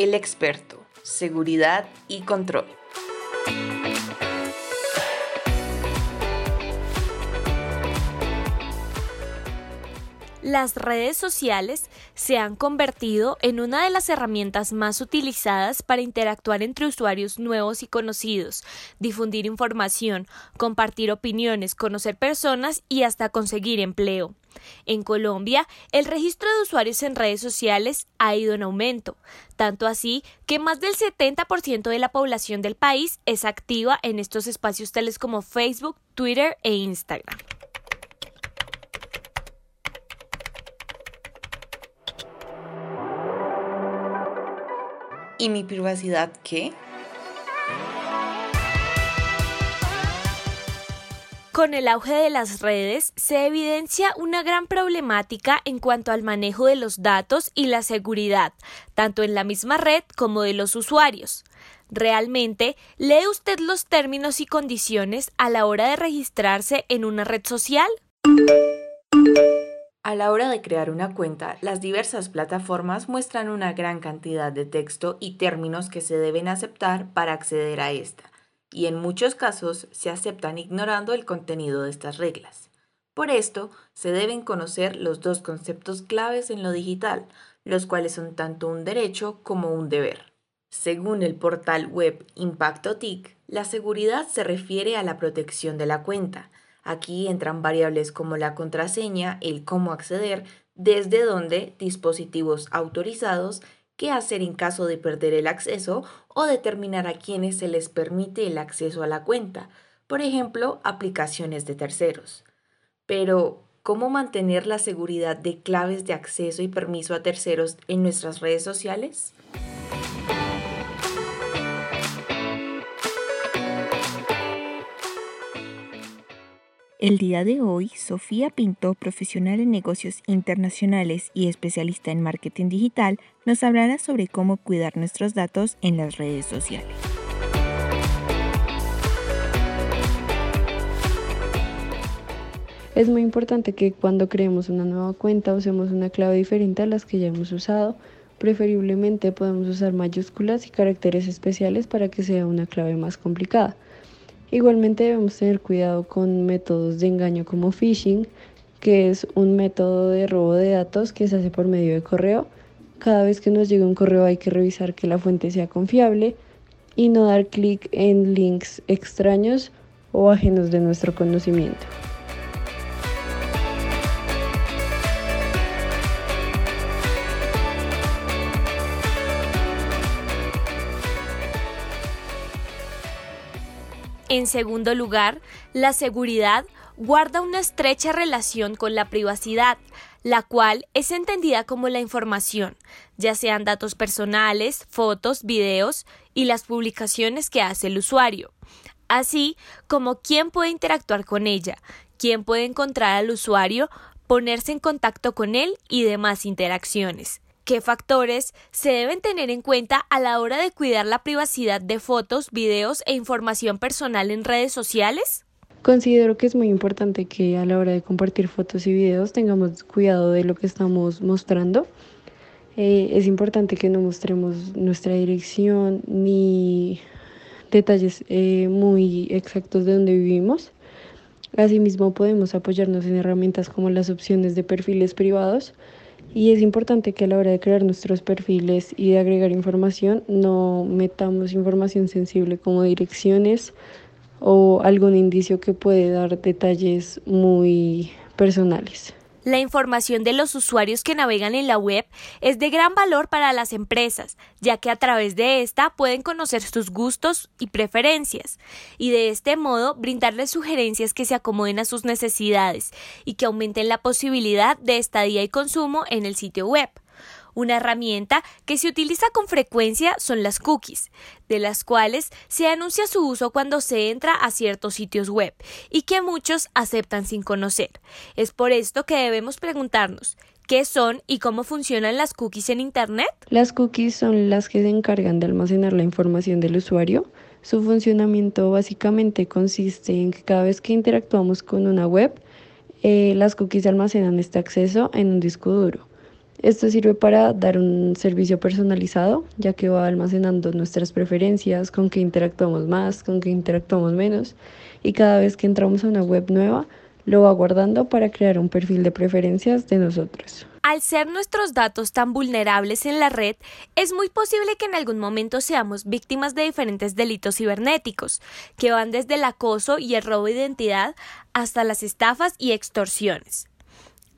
El experto, seguridad y control. Las redes sociales se han convertido en una de las herramientas más utilizadas para interactuar entre usuarios nuevos y conocidos, difundir información, compartir opiniones, conocer personas y hasta conseguir empleo. En Colombia, el registro de usuarios en redes sociales ha ido en aumento, tanto así que más del 70% de la población del país es activa en estos espacios tales como Facebook, Twitter e Instagram. ¿Y mi privacidad qué? Con el auge de las redes se evidencia una gran problemática en cuanto al manejo de los datos y la seguridad, tanto en la misma red como de los usuarios. ¿Realmente lee usted los términos y condiciones a la hora de registrarse en una red social? A la hora de crear una cuenta, las diversas plataformas muestran una gran cantidad de texto y términos que se deben aceptar para acceder a esta, y en muchos casos se aceptan ignorando el contenido de estas reglas. Por esto, se deben conocer los dos conceptos claves en lo digital, los cuales son tanto un derecho como un deber. Según el portal web ImpactoTIC, la seguridad se refiere a la protección de la cuenta, Aquí entran variables como la contraseña, el cómo acceder, desde dónde, dispositivos autorizados, qué hacer en caso de perder el acceso o determinar a quienes se les permite el acceso a la cuenta, por ejemplo, aplicaciones de terceros. Pero, ¿cómo mantener la seguridad de claves de acceso y permiso a terceros en nuestras redes sociales? El día de hoy, Sofía Pinto, profesional en negocios internacionales y especialista en marketing digital, nos hablará sobre cómo cuidar nuestros datos en las redes sociales. Es muy importante que cuando creemos una nueva cuenta usemos una clave diferente a las que ya hemos usado. Preferiblemente podemos usar mayúsculas y caracteres especiales para que sea una clave más complicada. Igualmente debemos tener cuidado con métodos de engaño como phishing, que es un método de robo de datos que se hace por medio de correo. Cada vez que nos llega un correo hay que revisar que la fuente sea confiable y no dar clic en links extraños o ajenos de nuestro conocimiento. En segundo lugar, la seguridad guarda una estrecha relación con la privacidad, la cual es entendida como la información, ya sean datos personales, fotos, videos y las publicaciones que hace el usuario, así como quién puede interactuar con ella, quién puede encontrar al usuario, ponerse en contacto con él y demás interacciones. ¿Qué factores se deben tener en cuenta a la hora de cuidar la privacidad de fotos, videos e información personal en redes sociales? Considero que es muy importante que a la hora de compartir fotos y videos tengamos cuidado de lo que estamos mostrando. Eh, es importante que no mostremos nuestra dirección ni detalles eh, muy exactos de donde vivimos. Asimismo, podemos apoyarnos en herramientas como las opciones de perfiles privados y es importante que a la hora de crear nuestros perfiles y de agregar información no metamos información sensible como direcciones o algún indicio que puede dar detalles muy personales. La información de los usuarios que navegan en la web es de gran valor para las empresas, ya que a través de esta pueden conocer sus gustos y preferencias, y de este modo brindarles sugerencias que se acomoden a sus necesidades y que aumenten la posibilidad de estadía y consumo en el sitio web. Una herramienta que se utiliza con frecuencia son las cookies, de las cuales se anuncia su uso cuando se entra a ciertos sitios web y que muchos aceptan sin conocer. Es por esto que debemos preguntarnos ¿Qué son y cómo funcionan las cookies en Internet? Las cookies son las que se encargan de almacenar la información del usuario. Su funcionamiento básicamente consiste en que cada vez que interactuamos con una web, eh, las cookies almacenan este acceso en un disco duro. Esto sirve para dar un servicio personalizado, ya que va almacenando nuestras preferencias, con qué interactuamos más, con qué interactuamos menos, y cada vez que entramos a una web nueva, lo va guardando para crear un perfil de preferencias de nosotros. Al ser nuestros datos tan vulnerables en la red, es muy posible que en algún momento seamos víctimas de diferentes delitos cibernéticos, que van desde el acoso y el robo de identidad hasta las estafas y extorsiones.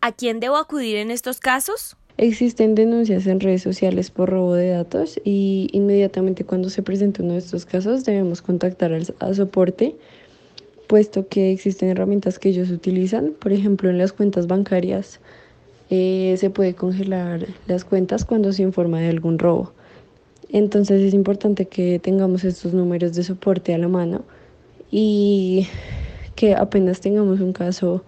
¿A quién debo acudir en estos casos? Existen denuncias en redes sociales por robo de datos y inmediatamente cuando se presenta uno de estos casos debemos contactar al, soporte, puesto que existen herramientas que ellos utilizan. Por ejemplo, en las cuentas bancarias eh, se puede congelar las cuentas cuando se informa de algún robo. Entonces es importante que tengamos estos números de soporte a la mano y que apenas tengamos un caso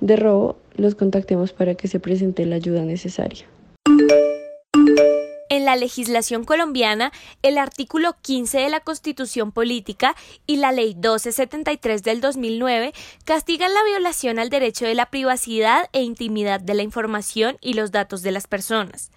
de robo los contactemos para que se presente la ayuda necesaria. En la legislación colombiana, el artículo 15 de la Constitución Política y la Ley 1273 del 2009 castigan la violación al derecho de la privacidad e intimidad de la información y los datos de las personas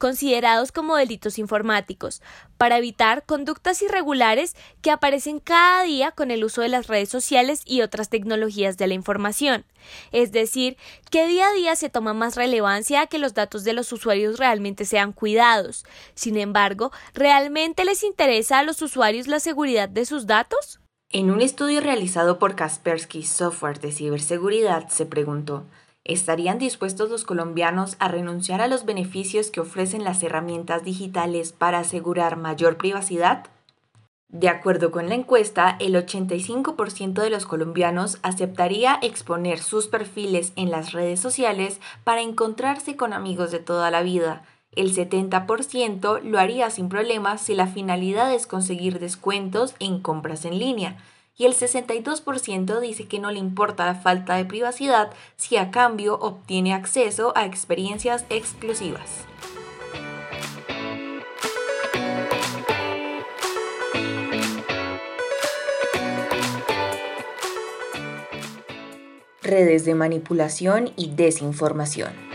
considerados como delitos informáticos, para evitar conductas irregulares que aparecen cada día con el uso de las redes sociales y otras tecnologías de la información. Es decir, que día a día se toma más relevancia a que los datos de los usuarios realmente sean cuidados. Sin embargo, ¿realmente les interesa a los usuarios la seguridad de sus datos? En un estudio realizado por Kaspersky Software de Ciberseguridad se preguntó ¿Estarían dispuestos los colombianos a renunciar a los beneficios que ofrecen las herramientas digitales para asegurar mayor privacidad? De acuerdo con la encuesta, el 85% de los colombianos aceptaría exponer sus perfiles en las redes sociales para encontrarse con amigos de toda la vida. El 70% lo haría sin problemas si la finalidad es conseguir descuentos en compras en línea y el 62% dice que no le importa la falta de privacidad si a cambio obtiene acceso a experiencias exclusivas. Redes de manipulación y desinformación.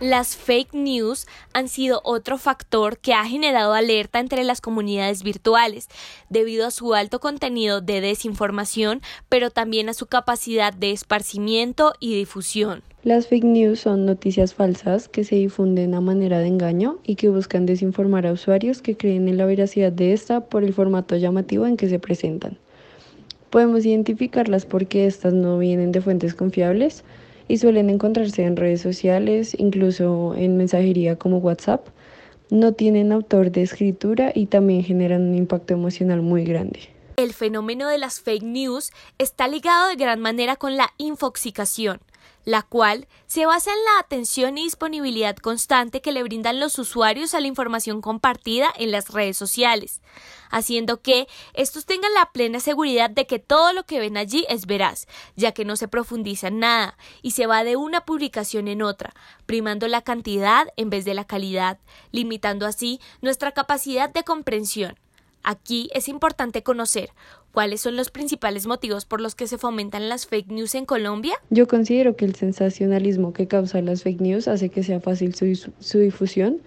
Las fake news han sido otro factor que ha generado alerta entre las comunidades virtuales, debido a su alto contenido de desinformación, pero también a su capacidad de esparcimiento y difusión. Las fake news son noticias falsas que se difunden a manera de engaño y que buscan desinformar a usuarios que creen en la veracidad de esta por el formato llamativo en que se presentan. Podemos identificarlas porque estas no vienen de fuentes confiables, y suelen encontrarse en redes sociales, incluso en mensajería como WhatsApp. No tienen autor de escritura y también generan un impacto emocional muy grande. El fenómeno de las fake news está ligado de gran manera con la infoxicación, la cual se basa en la atención y disponibilidad constante que le brindan los usuarios a la información compartida en las redes sociales, haciendo que estos tengan la plena seguridad de que todo lo que ven allí es veraz, ya que no se profundiza en nada y se va de una publicación en otra, primando la cantidad en vez de la calidad, limitando así nuestra capacidad de comprensión. Aquí es importante conocer cuáles son los principales motivos por los que se fomentan las fake news en Colombia. Yo considero que el sensacionalismo que causa las fake news hace que sea fácil su, su difusión,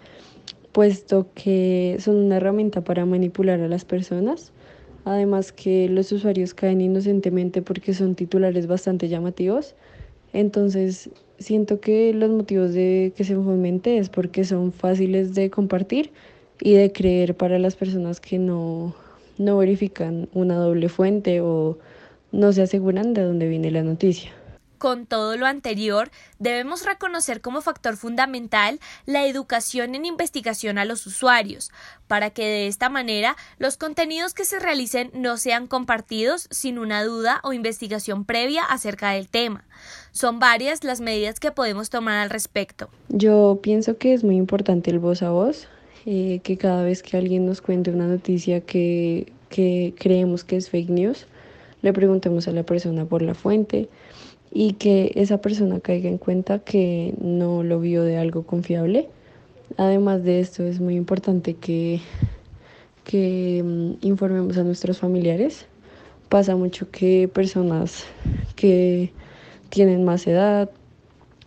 puesto que son una herramienta para manipular a las personas. Además que los usuarios caen inocentemente porque son titulares bastante llamativos. Entonces, siento que los motivos de que se fomente es porque son fáciles de compartir y de creer para las personas que no, no verifican una doble fuente o no se aseguran de dónde viene la noticia. Con todo lo anterior, debemos reconocer como factor fundamental la educación en investigación a los usuarios, para que de esta manera los contenidos que se realicen no sean compartidos sin una duda o investigación previa acerca del tema. Son varias las medidas que podemos tomar al respecto. Yo pienso que es muy importante el voz a voz, eh, que cada vez que alguien nos cuente una noticia que, que creemos que es fake news, le preguntemos a la persona por la fuente y que esa persona caiga en cuenta que no lo vio de algo confiable. Además de esto es muy importante que, que mm, informemos a nuestros familiares. Pasa mucho que personas que tienen más edad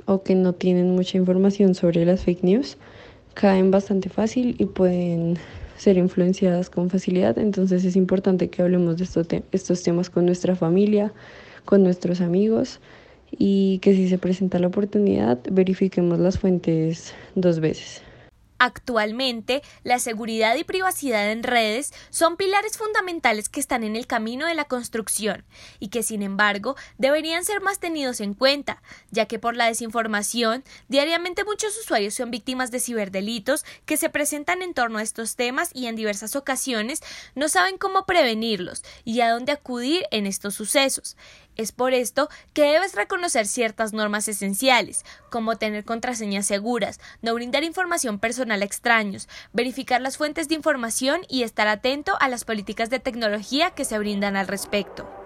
o que no tienen mucha información sobre las fake news caen bastante fácil y pueden ser influenciadas con facilidad. Entonces es importante que hablemos de estos, estos temas con nuestra familia, con nuestros amigos y que si se presenta la oportunidad verifiquemos las fuentes dos veces. Actualmente, la seguridad y privacidad en redes son pilares fundamentales que están en el camino de la construcción y que, sin embargo, deberían ser más tenidos en cuenta, ya que por la desinformación, diariamente muchos usuarios son víctimas de ciberdelitos que se presentan en torno a estos temas y en diversas ocasiones no saben cómo prevenirlos y a dónde acudir en estos sucesos. Es por esto que debes reconocer ciertas normas esenciales, como tener contraseñas seguras, no brindar información personal a extraños, verificar las fuentes de información y estar atento a las políticas de tecnología que se brindan al respecto.